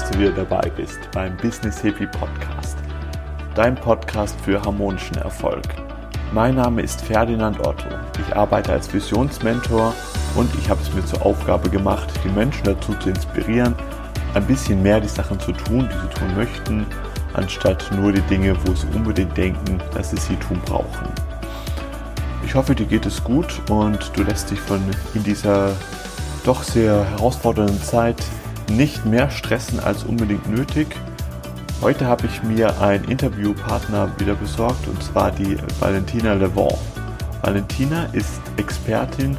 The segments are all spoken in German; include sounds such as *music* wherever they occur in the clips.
dass du wieder dabei bist beim Business Happy Podcast, dein Podcast für harmonischen Erfolg. Mein Name ist Ferdinand Otto. Ich arbeite als Visionsmentor und ich habe es mir zur Aufgabe gemacht, die Menschen dazu zu inspirieren, ein bisschen mehr die Sachen zu tun, die sie tun möchten, anstatt nur die Dinge, wo sie unbedingt denken, dass sie sie tun brauchen. Ich hoffe, dir geht es gut und du lässt dich von in dieser doch sehr herausfordernden Zeit nicht mehr stressen als unbedingt nötig. Heute habe ich mir einen Interviewpartner wieder besorgt und zwar die Valentina Levent. Valentina ist Expertin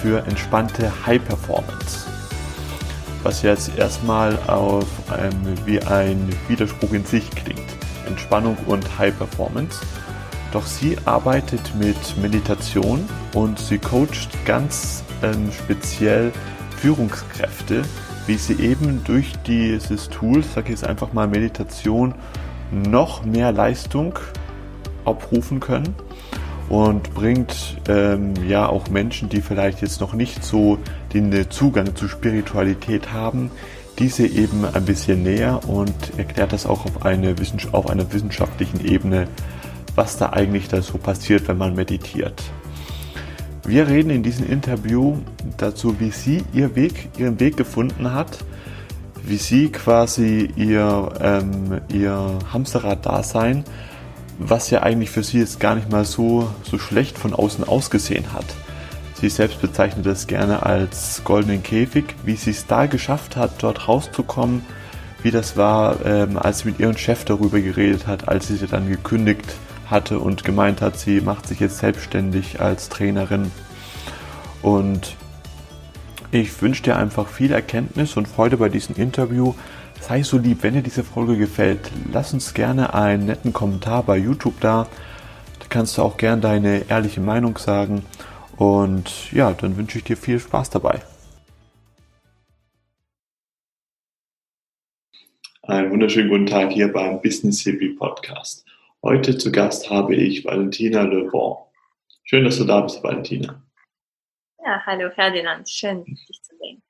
für entspannte High Performance. Was jetzt erstmal auf einem, wie ein Widerspruch in sich klingt. Entspannung und High Performance. Doch sie arbeitet mit Meditation und sie coacht ganz ähm, speziell Führungskräfte, wie sie eben durch dieses Tool, sag ich jetzt einfach mal Meditation, noch mehr Leistung abrufen können und bringt ähm, ja auch Menschen, die vielleicht jetzt noch nicht so den Zugang zu Spiritualität haben, diese eben ein bisschen näher und erklärt das auch auf, eine, auf einer wissenschaftlichen Ebene, was da eigentlich da so passiert, wenn man meditiert. Wir reden in diesem Interview dazu, wie sie ihr Weg, ihren Weg gefunden hat, wie sie quasi ihr, ähm, ihr Hamsterrad-Dasein, was ja eigentlich für sie jetzt gar nicht mal so, so schlecht von außen ausgesehen hat. Sie selbst bezeichnet es gerne als goldenen Käfig, wie sie es da geschafft hat, dort rauszukommen, wie das war, ähm, als sie mit ihrem Chef darüber geredet hat, als sie sie dann gekündigt hat hatte und gemeint hat, sie macht sich jetzt selbstständig als Trainerin. Und ich wünsche dir einfach viel Erkenntnis und Freude bei diesem Interview. Sei so lieb, wenn dir diese Folge gefällt, lass uns gerne einen netten Kommentar bei YouTube da. Da kannst du auch gerne deine ehrliche Meinung sagen. Und ja, dann wünsche ich dir viel Spaß dabei. Einen wunderschönen guten Tag hier beim Business Hippie Podcast. Heute zu Gast habe ich Valentina Le Bon. Schön, dass du da bist, Valentina. Ja, hallo Ferdinand, schön, dich zu sehen.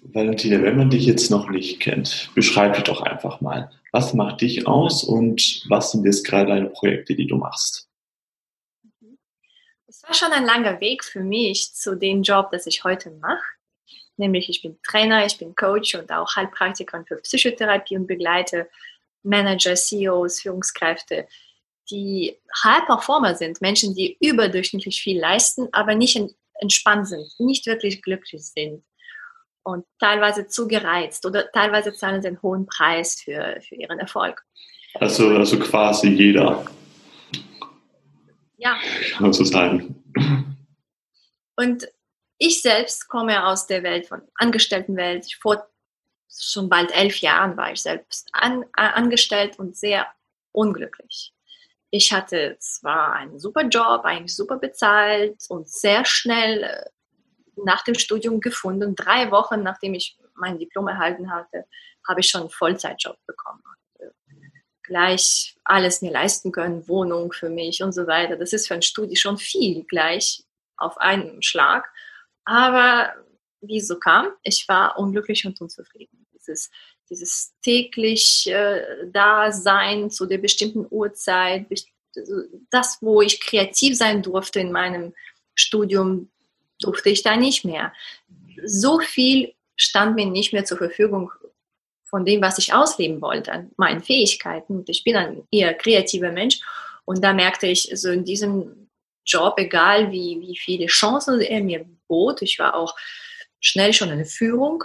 Valentina, wenn man dich jetzt noch nicht kennt, beschreib dich doch einfach mal. Was macht dich aus und was sind jetzt gerade deine Projekte, die du machst? Es war schon ein langer Weg für mich zu dem Job, das ich heute mache. Nämlich, ich bin Trainer, ich bin Coach und auch Heilpraktiker für Psychotherapie und begleite Manager, CEOs, Führungskräfte, die High Performer sind, Menschen, die überdurchschnittlich viel leisten, aber nicht entspannt sind, nicht wirklich glücklich sind und teilweise zu gereizt oder teilweise zahlen sie einen hohen Preis für, für ihren Erfolg. Also, also quasi jeder. Ja. Kann man so sagen. Und ich selbst komme aus der Welt von Angestelltenwelt. Vor schon bald elf Jahren war ich selbst an, äh, angestellt und sehr unglücklich. Ich hatte zwar einen super Job, eigentlich super bezahlt und sehr schnell äh, nach dem Studium gefunden. Drei Wochen nachdem ich mein Diplom erhalten hatte, habe ich schon einen Vollzeitjob bekommen. Gleich alles mir leisten können, Wohnung für mich und so weiter. Das ist für ein Studium schon viel gleich auf einen Schlag. Aber wie so kam, ich war unglücklich und unzufrieden dieses, dieses täglich äh, Dasein zu der bestimmten Uhrzeit, das, wo ich kreativ sein durfte in meinem Studium, durfte ich da nicht mehr. So viel stand mir nicht mehr zur Verfügung von dem, was ich ausleben wollte, an meinen Fähigkeiten. Ich bin ein eher kreativer Mensch und da merkte ich, so in diesem Job, egal wie, wie viele Chancen er mir bot, ich war auch schnell schon in Führung,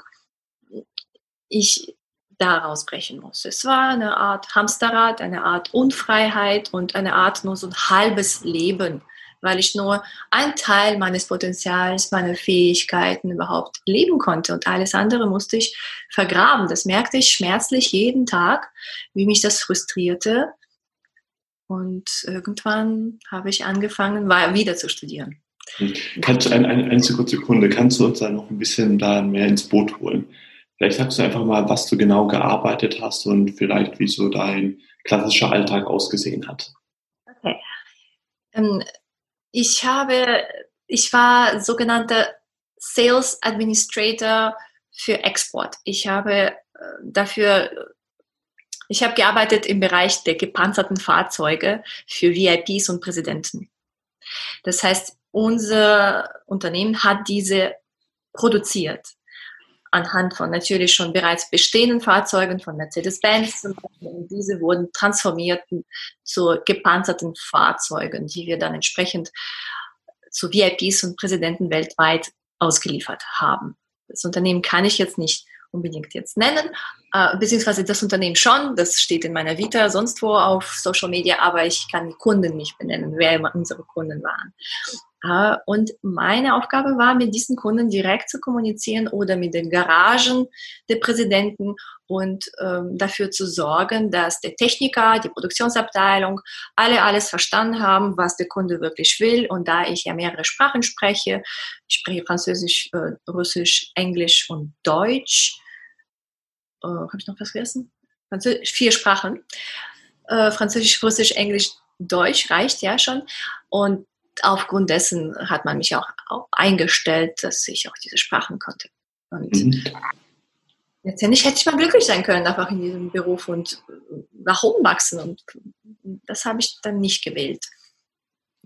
ich daraus brechen muss. Es war eine Art Hamsterrad, eine Art Unfreiheit und eine Art nur so ein halbes Leben, weil ich nur ein Teil meines Potenzials, meiner Fähigkeiten überhaupt leben konnte und alles andere musste ich vergraben. Das merkte ich schmerzlich jeden Tag, wie mich das frustrierte. Und irgendwann habe ich angefangen, wieder zu studieren. Kannst du eine, eine, eine Sekunde, kannst du uns da noch ein bisschen da mehr ins Boot holen? Vielleicht sagst du einfach mal, was du genau gearbeitet hast und vielleicht wie so dein klassischer Alltag ausgesehen hat. Okay. Ähm, ich habe, ich war sogenannter Sales Administrator für Export. Ich habe äh, dafür, ich habe gearbeitet im Bereich der gepanzerten Fahrzeuge für VIPs und Präsidenten. Das heißt, unser Unternehmen hat diese produziert anhand von natürlich schon bereits bestehenden Fahrzeugen von Mercedes-Benz. Diese wurden transformiert zu gepanzerten Fahrzeugen, die wir dann entsprechend zu VIPs und Präsidenten weltweit ausgeliefert haben. Das Unternehmen kann ich jetzt nicht unbedingt jetzt nennen, äh, beziehungsweise das Unternehmen schon, das steht in meiner Vita sonst wo auf Social Media, aber ich kann die Kunden nicht benennen, wer unsere Kunden waren. Äh, und meine Aufgabe war, mit diesen Kunden direkt zu kommunizieren oder mit den Garagen der Präsidenten und ähm, dafür zu sorgen, dass der Techniker, die Produktionsabteilung, alle alles verstanden haben, was der Kunde wirklich will. Und da ich ja mehrere Sprachen spreche, ich spreche Französisch, äh, Russisch, Englisch und Deutsch. Äh, Habe ich noch was vergessen? Französisch, vier Sprachen. Äh, Französisch, Russisch, Englisch, Deutsch reicht ja schon. Und aufgrund dessen hat man mich auch, auch eingestellt, dass ich auch diese Sprachen konnte. Und mhm. letztendlich hätte ich mal glücklich sein können, einfach in diesem Beruf und nach oben wachsen. Und das habe ich dann nicht gewählt.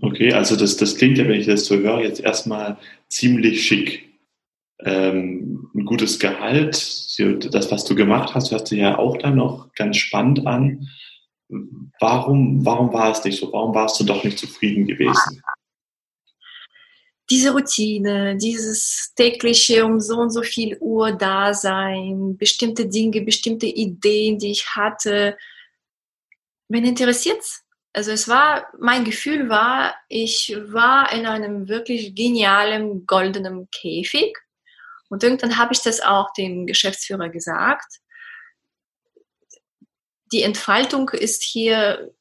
Okay, also das, das klingt ja, wenn ich das so höre, jetzt erstmal ziemlich schick. Ähm, ein gutes Gehalt, das, was du gemacht hast, hört sich ja auch dann noch ganz spannend an. Warum, warum war es nicht so? Warum warst du doch nicht zufrieden gewesen? Diese Routine, dieses tägliche um so und so viel Uhr da sein, bestimmte Dinge, bestimmte Ideen, die ich hatte, wen interessiert's? Also es war, mein Gefühl war, ich war in einem wirklich genialen goldenen Käfig und irgendwann habe ich das auch dem Geschäftsführer gesagt. Die Entfaltung ist hier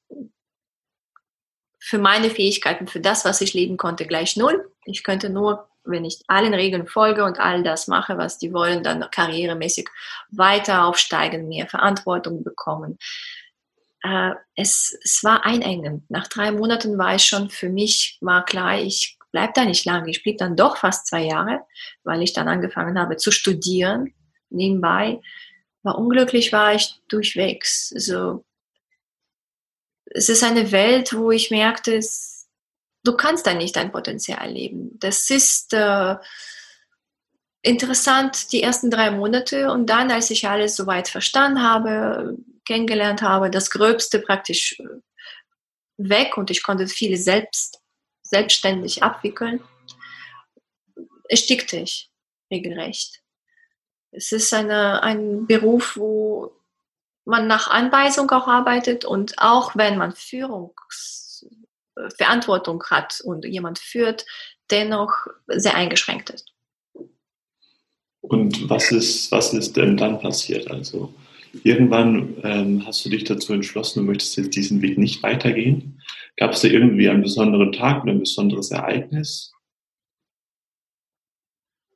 für meine Fähigkeiten, für das, was ich leben konnte, gleich null. Ich könnte nur, wenn ich allen Regeln folge und all das mache, was die wollen, dann karrieremäßig weiter aufsteigen, mehr Verantwortung bekommen. Äh, es, es war einengend. Nach drei Monaten war es schon für mich, war klar, ich bleibe da nicht lange. Ich blieb dann doch fast zwei Jahre, weil ich dann angefangen habe zu studieren nebenbei. War unglücklich war ich durchwegs. Also es ist eine Welt, wo ich merkte, es, du kannst da nicht dein Potenzial leben. Das ist äh, interessant die ersten drei Monate und dann, als ich alles soweit verstanden habe, kennengelernt habe, das Gröbste praktisch äh, weg und ich konnte viele selbst selbstständig abwickeln, erstickte ich regelrecht. Es ist eine, ein Beruf, wo man nach Anweisung auch arbeitet und auch wenn man Führungsverantwortung hat und jemand führt, dennoch sehr eingeschränkt ist. Und was ist, was ist denn dann passiert? Also irgendwann ähm, hast du dich dazu entschlossen, du möchtest jetzt diesen Weg nicht weitergehen. Gab es da irgendwie einen besonderen Tag oder ein besonderes Ereignis?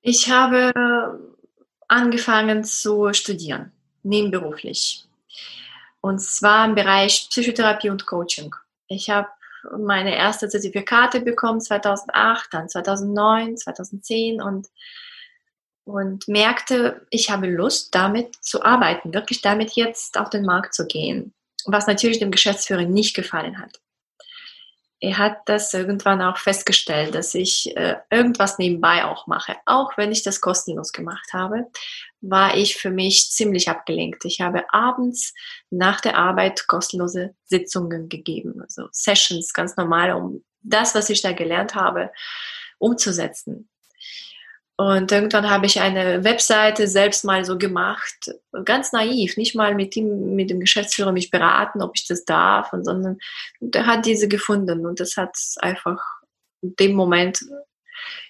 Ich habe angefangen zu studieren, nebenberuflich. Und zwar im Bereich Psychotherapie und Coaching. Ich habe meine erste Zertifikate bekommen 2008, dann 2009, 2010 und, und merkte, ich habe Lust, damit zu arbeiten, wirklich damit jetzt auf den Markt zu gehen, was natürlich dem Geschäftsführer nicht gefallen hat er hat das irgendwann auch festgestellt, dass ich äh, irgendwas nebenbei auch mache. Auch wenn ich das kostenlos gemacht habe, war ich für mich ziemlich abgelenkt. Ich habe abends nach der Arbeit kostenlose Sitzungen gegeben, also Sessions, ganz normal, um das, was ich da gelernt habe, umzusetzen. Und irgendwann habe ich eine Webseite selbst mal so gemacht, ganz naiv, nicht mal mit dem, mit dem Geschäftsführer mich beraten, ob ich das darf, sondern der hat diese gefunden und das hat einfach in dem Moment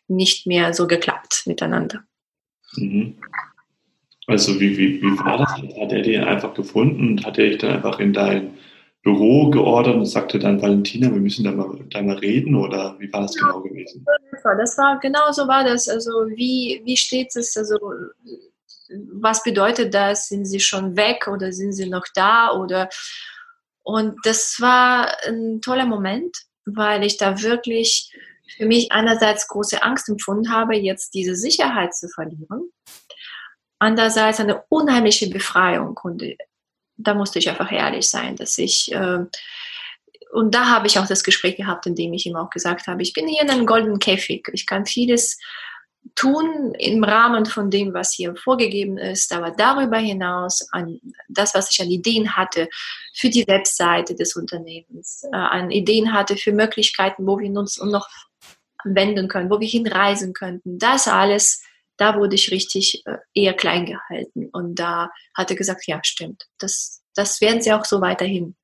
nicht mehr so geklappt miteinander. Mhm. Also wie, wie, wie war das? Hat er die einfach gefunden und hat er dich dann einfach in dein Büro geordert und sagte dann, Valentina, wir müssen da mal, da mal reden oder wie war das genau gewesen? Das war genau so war das. Also wie, wie steht es? Also was bedeutet das? Sind sie schon weg oder sind sie noch da? Oder und das war ein toller Moment, weil ich da wirklich für mich einerseits große Angst empfunden habe, jetzt diese Sicherheit zu verlieren andererseits eine unheimliche Befreiung. Und äh, da musste ich einfach ehrlich sein, dass ich, äh, und da habe ich auch das Gespräch gehabt, in dem ich ihm auch gesagt habe, ich bin hier in einem goldenen Käfig. Ich kann vieles tun im Rahmen von dem, was hier vorgegeben ist, aber darüber hinaus an das, was ich an Ideen hatte für die Webseite des Unternehmens, äh, an Ideen hatte für Möglichkeiten, wo wir uns noch wenden können, wo wir hinreisen könnten, das alles, da wurde ich richtig äh, eher klein gehalten und da hat er gesagt, ja, stimmt, das, das werden sie auch so weiterhin.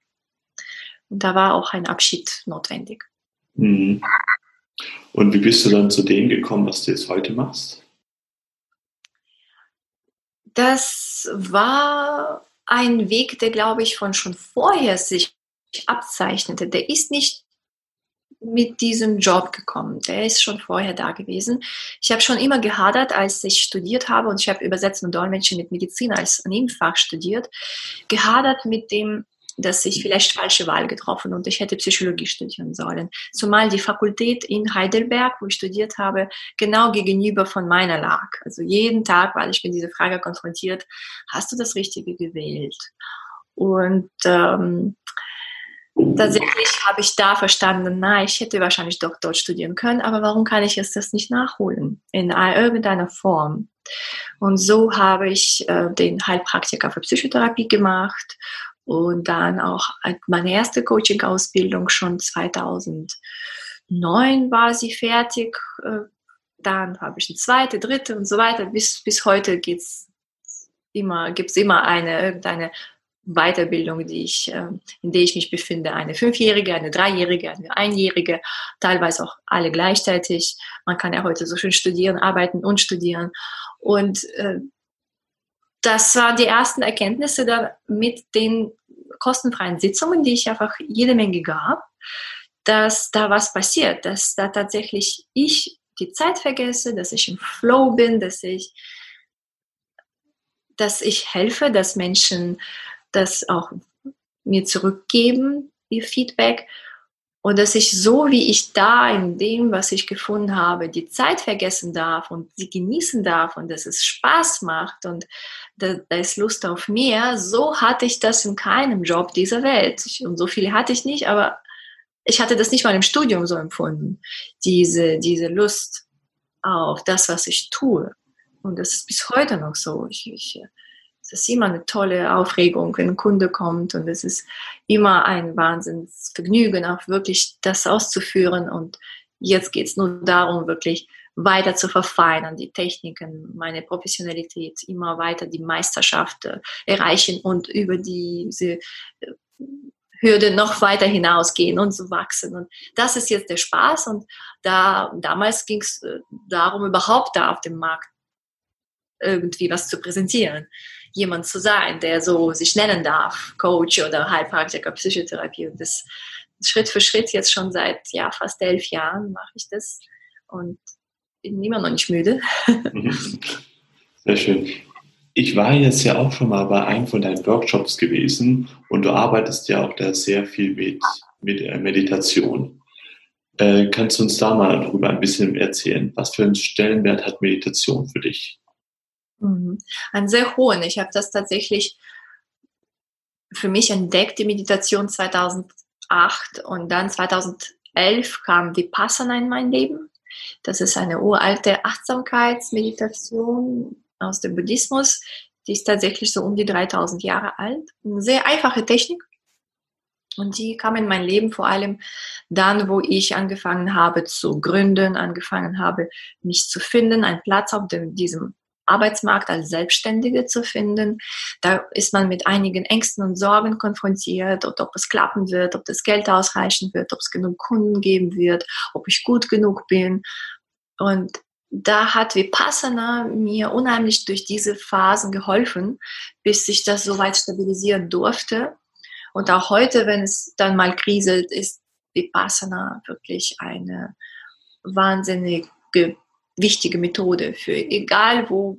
Und da war auch ein Abschied notwendig. Mhm. Und wie bist du dann zu dem gekommen, was du jetzt heute machst? Das war ein Weg, der, glaube ich, von schon vorher sich abzeichnete. Der ist nicht mit diesem Job gekommen. Der ist schon vorher da gewesen. Ich habe schon immer gehadert, als ich studiert habe und ich habe Übersetzen und Dolmetschen mit Medizin als Nebenfach studiert, gehadert mit dem dass ich vielleicht falsche Wahl getroffen und ich hätte Psychologie studieren sollen. Zumal die Fakultät in Heidelberg, wo ich studiert habe, genau gegenüber von meiner lag. Also jeden Tag, weil ich mit dieser Frage konfrontiert, hast du das Richtige gewählt? Und ähm, tatsächlich habe ich da verstanden, na, ich hätte wahrscheinlich doch dort studieren können, aber warum kann ich jetzt das nicht nachholen in irgendeiner Form? Und so habe ich äh, den Heilpraktiker für Psychotherapie gemacht und dann auch meine erste Coaching-Ausbildung schon 2009 war sie fertig. Äh, dann habe ich eine zweite, dritte und so weiter. Bis, bis heute immer, gibt es immer eine, irgendeine Weiterbildung, die ich, ähm, in der ich mich befinde. Eine fünfjährige, eine dreijährige, eine einjährige, teilweise auch alle gleichzeitig. Man kann ja heute so schön studieren, arbeiten und studieren. Und äh, das waren die ersten Erkenntnisse da mit den kostenfreien Sitzungen, die ich einfach jede Menge gab, dass da was passiert, dass da tatsächlich ich die Zeit vergesse, dass ich im Flow bin, dass ich, dass ich helfe, dass Menschen das auch mir zurückgeben, ihr Feedback und dass ich so, wie ich da in dem, was ich gefunden habe, die Zeit vergessen darf und sie genießen darf und dass es Spaß macht und da, da ist Lust auf mehr, so hatte ich das in keinem Job dieser Welt. Und so viel hatte ich nicht, aber ich hatte das nicht mal im Studium so empfunden. Diese, diese Lust auf das, was ich tue. Und das ist bis heute noch so. Ich, ich es ist immer eine tolle Aufregung, wenn ein Kunde kommt und es ist immer ein Wahnsinnsvergnügen, auch wirklich das auszuführen. Und jetzt geht es nur darum, wirklich weiter zu verfeinern, die Techniken, meine Professionalität, immer weiter die Meisterschaft äh, erreichen und über diese äh, Hürde noch weiter hinausgehen und zu wachsen. Und das ist jetzt der Spaß. Und da, damals ging es äh, darum, überhaupt da auf dem Markt irgendwie was zu präsentieren jemand zu sein, der so sich nennen darf, Coach oder Heilpraktiker, Psychotherapie. Und das Schritt für Schritt jetzt schon seit ja, fast elf Jahren mache ich das und bin immer noch nicht müde. *laughs* Sehr schön. Ich war jetzt ja auch schon mal bei einem von deinen Workshops gewesen und du arbeitest ja auch da sehr viel mit, mit äh, Meditation. Äh, kannst du uns da mal darüber ein bisschen erzählen? Was für einen Stellenwert hat Meditation für dich? Mhm. Einen sehr hohen. Ich habe das tatsächlich für mich entdeckt, die Meditation 2008 und dann 2011 kam Vipassana in mein Leben. Das ist eine uralte Achtsamkeitsmeditation aus dem Buddhismus. Die ist tatsächlich so um die 3000 Jahre alt. Eine sehr einfache Technik. Und die kam in mein Leben vor allem dann, wo ich angefangen habe zu gründen, angefangen habe, mich zu finden, einen Platz auf dem, diesem Arbeitsmarkt als Selbstständige zu finden. Da ist man mit einigen Ängsten und Sorgen konfrontiert, ob es klappen wird, ob das Geld ausreichen wird, ob es genug Kunden geben wird, ob ich gut genug bin. Und da hat Vipassana mir unheimlich durch diese Phasen geholfen, bis sich das soweit stabilisieren durfte. Und auch heute, wenn es dann mal kriselt, ist Vipassana wirklich eine wahnsinnige wichtige Methode für egal wo,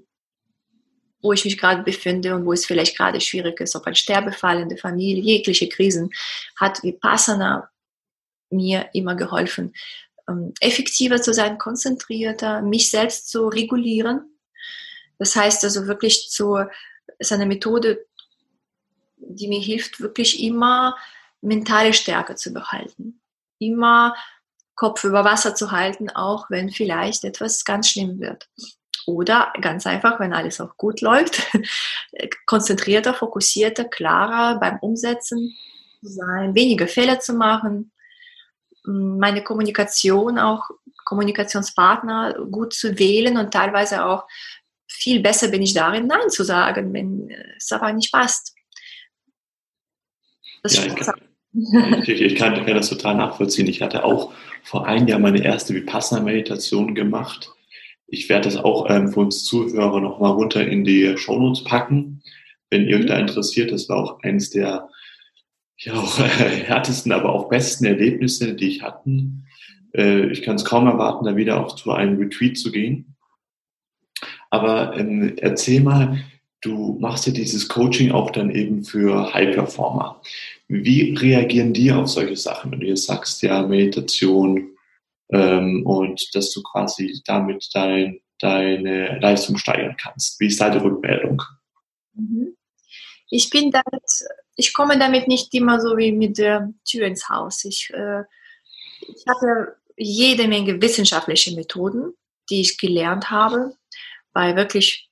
wo ich mich gerade befinde und wo es vielleicht gerade schwierig ist, ob ein Sterbefall in der Familie, jegliche Krisen, hat Vipassana mir immer geholfen, ähm, effektiver zu sein, konzentrierter, mich selbst zu regulieren, Das heißt also wirklich zu, ist eine Methode, die mir hilft, wirklich immer mentale Stärke zu behalten. Immer Kopf über Wasser zu halten, auch wenn vielleicht etwas ganz schlimm wird. Oder ganz einfach, wenn alles auch gut läuft, *laughs* konzentrierter, fokussierter, klarer beim Umsetzen zu sein, weniger Fehler zu machen, meine Kommunikation auch, Kommunikationspartner gut zu wählen und teilweise auch viel besser bin ich darin, Nein zu sagen, wenn es aber nicht passt. Das ja, ich, kann, ich, ich, kann, ich kann das total nachvollziehen. Ich hatte auch vor einem Jahr meine erste Vipassana-Meditation gemacht ich werde das auch ähm, für uns Zuhörer nochmal runter in die Shownotes packen, wenn ihr euch da interessiert. Das war auch eines der ja, auch, äh, härtesten, aber auch besten Erlebnisse, die ich hatten. Äh, ich kann es kaum erwarten, da wieder auch zu einem Retreat zu gehen. Aber ähm, erzähl mal, du machst ja dieses Coaching auch dann eben für High Performer. Wie reagieren die auf solche Sachen, wenn du jetzt sagst, ja, Meditation, ähm, und dass du quasi damit dein, deine Leistung steigern kannst. Wie ist deine Rückmeldung? Mhm. Ich bin damit, ich komme damit nicht immer so wie mit der Tür ins Haus. Ich, äh, ich habe jede Menge wissenschaftliche Methoden, die ich gelernt habe, bei wirklich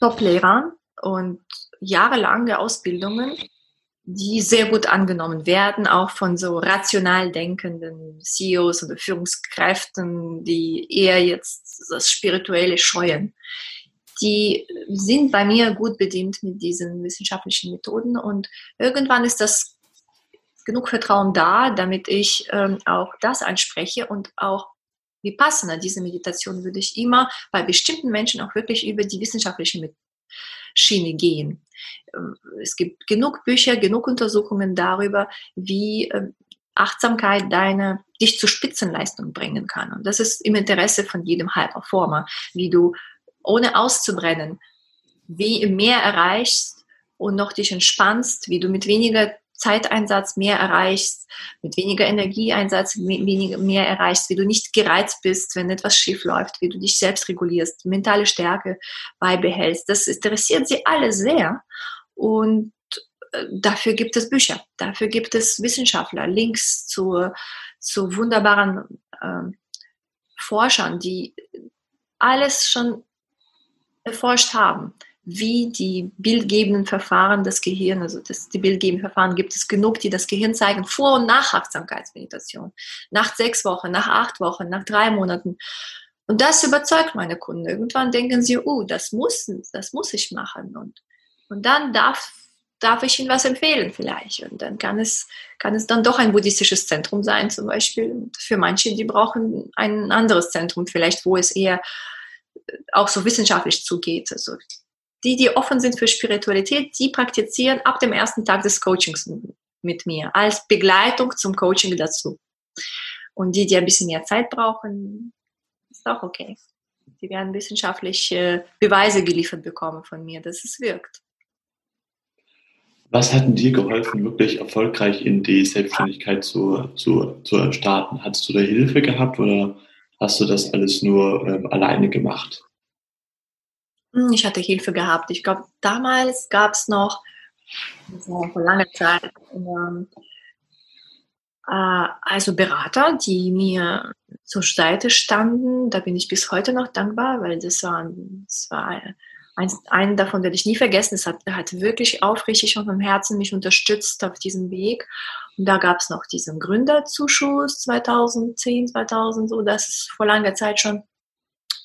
Top-Lehrern und jahrelange Ausbildungen die sehr gut angenommen werden, auch von so rational denkenden CEOs oder Führungskräften, die eher jetzt das Spirituelle scheuen. Die sind bei mir gut bedient mit diesen wissenschaftlichen Methoden und irgendwann ist das genug Vertrauen da, damit ich ähm, auch das anspreche und auch wie passender diese Meditation würde ich immer bei bestimmten Menschen auch wirklich über die wissenschaftliche Schiene gehen. Ähm, es gibt genug Bücher, genug Untersuchungen darüber, wie ähm, Achtsamkeit deine, dich zur Spitzenleistung bringen kann. Und das ist im Interesse von jedem High Performer, wie du ohne auszubrennen, wie mehr erreichst und noch dich entspannst, wie du mit weniger Zeiteinsatz mehr erreichst, mit weniger Energieeinsatz weniger, mehr erreichst, wie du nicht gereizt bist, wenn etwas schief läuft, wie du dich selbst regulierst, mentale Stärke beibehältst. Das interessiert sie alle sehr. Und äh, dafür gibt es Bücher, dafür gibt es Wissenschaftler, Links zu, zu wunderbaren äh, Forschern, die alles schon erforscht haben wie die bildgebenden Verfahren des Gehirns, also das, die bildgebenden Verfahren gibt es genug, die das Gehirn zeigen, vor und nach Achtsamkeitsmeditation, nach sechs Wochen, nach acht Wochen, nach drei Monaten. Und das überzeugt meine Kunden. Irgendwann denken sie, oh, das muss, das muss ich machen. Und, und dann darf, darf ich ihnen was empfehlen vielleicht. Und dann kann es, kann es dann doch ein buddhistisches Zentrum sein, zum Beispiel. Und für manche, die brauchen ein anderes Zentrum, vielleicht, wo es eher auch so wissenschaftlich zugeht. Also die, die offen sind für Spiritualität, die praktizieren ab dem ersten Tag des Coachings mit mir als Begleitung zum Coaching dazu. Und die, die ein bisschen mehr Zeit brauchen, ist auch okay. Die werden wissenschaftliche Beweise geliefert bekommen von mir, dass es wirkt. Was hat dir geholfen, wirklich erfolgreich in die Selbstständigkeit zu, zu, zu starten? Hattest du da Hilfe gehabt oder hast du das alles nur ähm, alleine gemacht? Hm, ich hatte Hilfe gehabt. Ich glaube, damals gab es noch, vor langer Zeit, ähm, äh, also Berater, die mir zur Seite standen. Da bin ich bis heute noch dankbar, weil das war, das war ein, einen davon werde ich nie vergessen. Es hat, hat wirklich aufrichtig und vom Herzen mich unterstützt auf diesem Weg. Und da gab es noch diesen Gründerzuschuss 2010, 2000, so das ist vor langer Zeit schon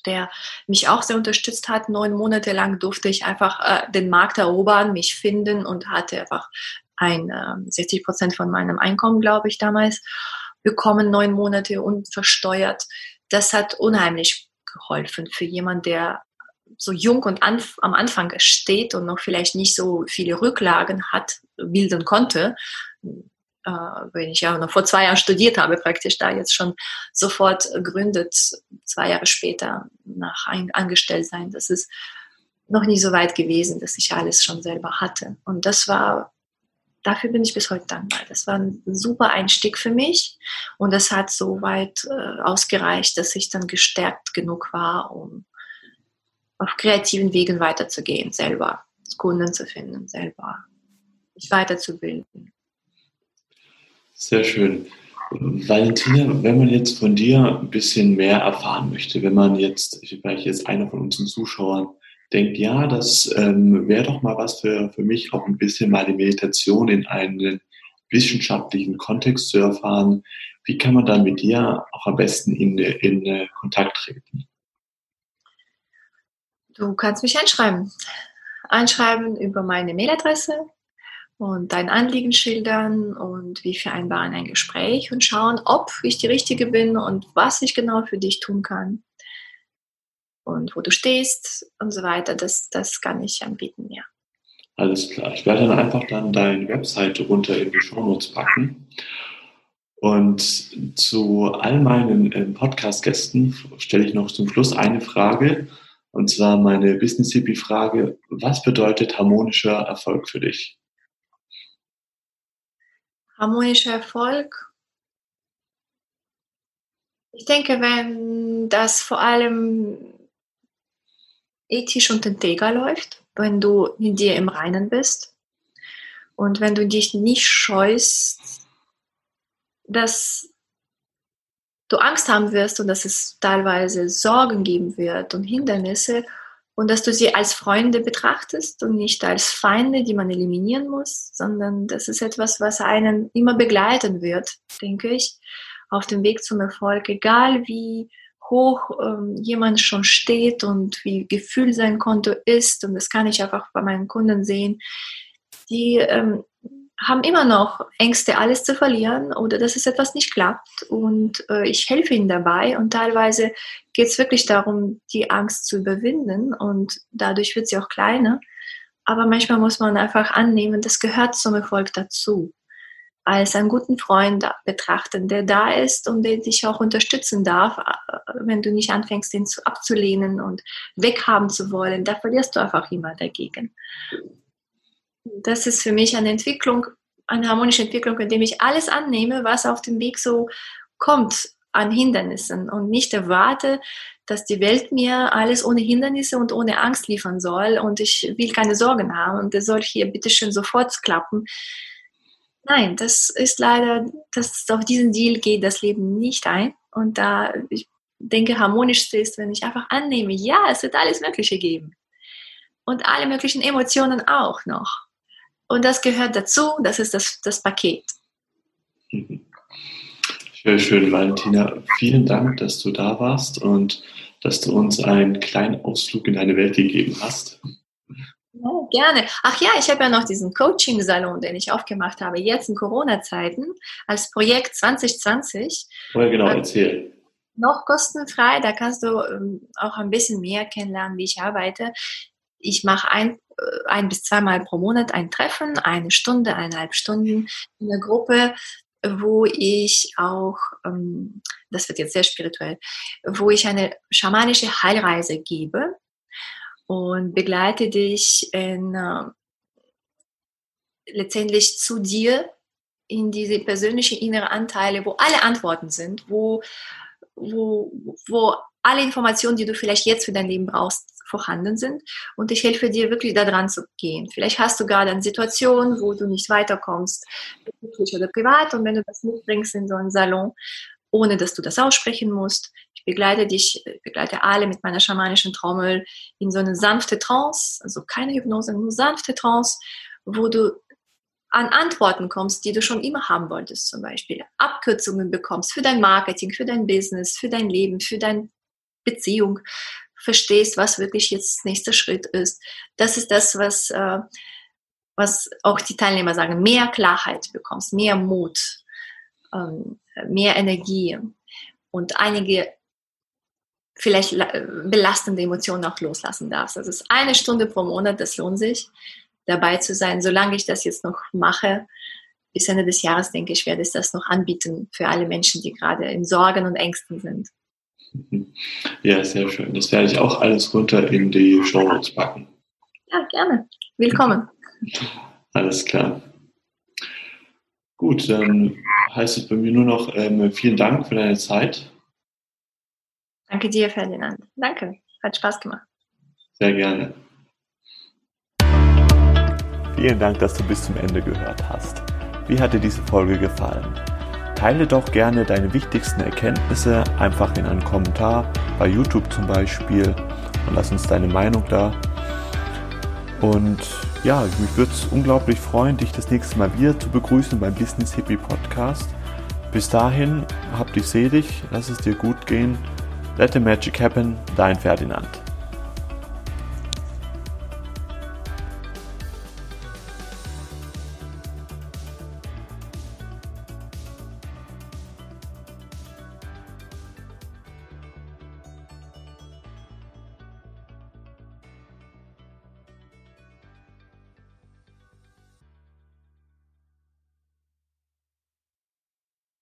der mich auch sehr unterstützt hat. Neun Monate lang durfte ich einfach äh, den Markt erobern, mich finden und hatte einfach ein äh, 60 Prozent von meinem Einkommen, glaube ich, damals bekommen, neun Monate unversteuert. Das hat unheimlich geholfen für jemanden, der so jung und anf am Anfang steht und noch vielleicht nicht so viele Rücklagen hat, bilden konnte äh, wenn ich ja noch vor zwei Jahren studiert habe, praktisch da jetzt schon sofort gründet, zwei Jahre später nach ein Angestelltsein. Das ist noch nie so weit gewesen, dass ich alles schon selber hatte. Und das war, dafür bin ich bis heute dankbar. Das war ein super Einstieg für mich und das hat so weit äh, ausgereicht, dass ich dann gestärkt genug war, um auf kreativen Wegen weiterzugehen, selber Kunden zu finden, selber sich weiterzubilden. Sehr schön. Valentina, wenn man jetzt von dir ein bisschen mehr erfahren möchte, wenn man jetzt, vielleicht jetzt einer von unseren Zuschauern denkt, ja, das ähm, wäre doch mal was für, für mich, auch ein bisschen mal die Meditation in einen wissenschaftlichen Kontext zu erfahren. Wie kann man dann mit dir auch am besten in, in Kontakt treten? Du kannst mich einschreiben. Einschreiben über meine Mailadresse und dein Anliegen schildern und wir vereinbaren ein Gespräch und schauen, ob ich die Richtige bin und was ich genau für dich tun kann und wo du stehst und so weiter. Das, das kann ich anbieten, ja. Alles klar. Ich werde dann einfach dann deine Webseite runter in die Show Notes packen. Und zu all meinen äh, Podcast-Gästen stelle ich noch zum Schluss eine Frage. Und zwar meine Business Hippie Frage. Was bedeutet harmonischer Erfolg für dich? Harmonischer Erfolg? Ich denke, wenn das vor allem ethisch und integer läuft, wenn du in dir im Reinen bist und wenn du dich nicht scheust, dass du Angst haben wirst und dass es teilweise Sorgen geben wird und Hindernisse und dass du sie als Freunde betrachtest und nicht als Feinde, die man eliminieren muss, sondern das ist etwas, was einen immer begleiten wird, denke ich, auf dem Weg zum Erfolg, egal wie hoch ähm, jemand schon steht und wie Gefühl sein Konto ist. Und das kann ich einfach bei meinen Kunden sehen. Die ähm, haben immer noch Ängste, alles zu verlieren oder dass es etwas nicht klappt. Und äh, ich helfe ihnen dabei. Und teilweise geht es wirklich darum, die Angst zu überwinden. Und dadurch wird sie auch kleiner. Aber manchmal muss man einfach annehmen, das gehört zum Erfolg dazu. Als einen guten Freund betrachten, der da ist und der dich auch unterstützen darf, äh, wenn du nicht anfängst, ihn abzulehnen und weghaben zu wollen. Da verlierst du einfach immer dagegen das ist für mich eine Entwicklung, eine harmonische Entwicklung, indem ich alles annehme, was auf dem Weg so kommt an Hindernissen und nicht erwarte, dass die Welt mir alles ohne Hindernisse und ohne Angst liefern soll und ich will keine Sorgen haben und das soll hier bitteschön sofort klappen. Nein, das ist leider, das auf diesen Deal geht das Leben nicht ein und da ich denke, harmonischste ist, wenn ich einfach annehme, ja, es wird alles Mögliche geben und alle möglichen Emotionen auch noch. Und das gehört dazu, das ist das, das Paket. Sehr schön, Valentina. Vielen Dank, dass du da warst und dass du uns einen kleinen Ausflug in deine Welt gegeben hast. Ja, gerne. Ach ja, ich habe ja noch diesen Coaching-Salon, den ich aufgemacht habe, jetzt in Corona-Zeiten, als Projekt 2020. Oh ja, genau, erzähl. Noch kostenfrei, da kannst du ähm, auch ein bisschen mehr kennenlernen, wie ich arbeite. Ich mache ein äh, ein bis zweimal pro Monat ein Treffen, eine Stunde, eineinhalb Stunden in der Gruppe, wo ich auch, ähm, das wird jetzt sehr spirituell, wo ich eine schamanische Heilreise gebe und begleite dich in, äh, letztendlich zu dir in diese persönliche innere Anteile, wo alle Antworten sind, wo, wo, wo alle Informationen, die du vielleicht jetzt für dein Leben brauchst, vorhanden sind. Und ich helfe dir wirklich da dran zu gehen. Vielleicht hast du gerade eine Situation, wo du nicht weiterkommst, beruflich oder privat. Und wenn du das mitbringst in so einen Salon, ohne dass du das aussprechen musst, ich begleite dich, begleite alle mit meiner schamanischen Trommel in so eine sanfte Trance, also keine Hypnose, nur sanfte Trance, wo du an Antworten kommst, die du schon immer haben wolltest, zum Beispiel Abkürzungen bekommst für dein Marketing, für dein Business, für dein Leben, für deine Beziehung, verstehst, was wirklich jetzt nächster Schritt ist. Das ist das, was, äh, was auch die Teilnehmer sagen, mehr Klarheit bekommst, mehr Mut, ähm, mehr Energie und einige vielleicht belastende Emotionen auch loslassen darfst. Also es ist eine Stunde pro Monat, das lohnt sich, dabei zu sein. Solange ich das jetzt noch mache, bis Ende des Jahres, denke ich, werde ich das noch anbieten für alle Menschen, die gerade in Sorgen und Ängsten sind. Ja, sehr schön. Das werde ich auch alles runter in die Show Notes packen. Ja, gerne. Willkommen. Alles klar. Gut, dann heißt es bei mir nur noch ähm, vielen Dank für deine Zeit. Danke dir, Ferdinand. Danke. Hat Spaß gemacht. Sehr gerne. Vielen Dank, dass du bis zum Ende gehört hast. Wie hat dir diese Folge gefallen? Teile doch gerne deine wichtigsten Erkenntnisse einfach in einen Kommentar bei YouTube zum Beispiel und lass uns deine Meinung da. Und ja, mich würde es unglaublich freuen, dich das nächste Mal wieder zu begrüßen beim Business Hippie Podcast. Bis dahin, hab dich selig, lass es dir gut gehen. Let the magic happen, dein Ferdinand.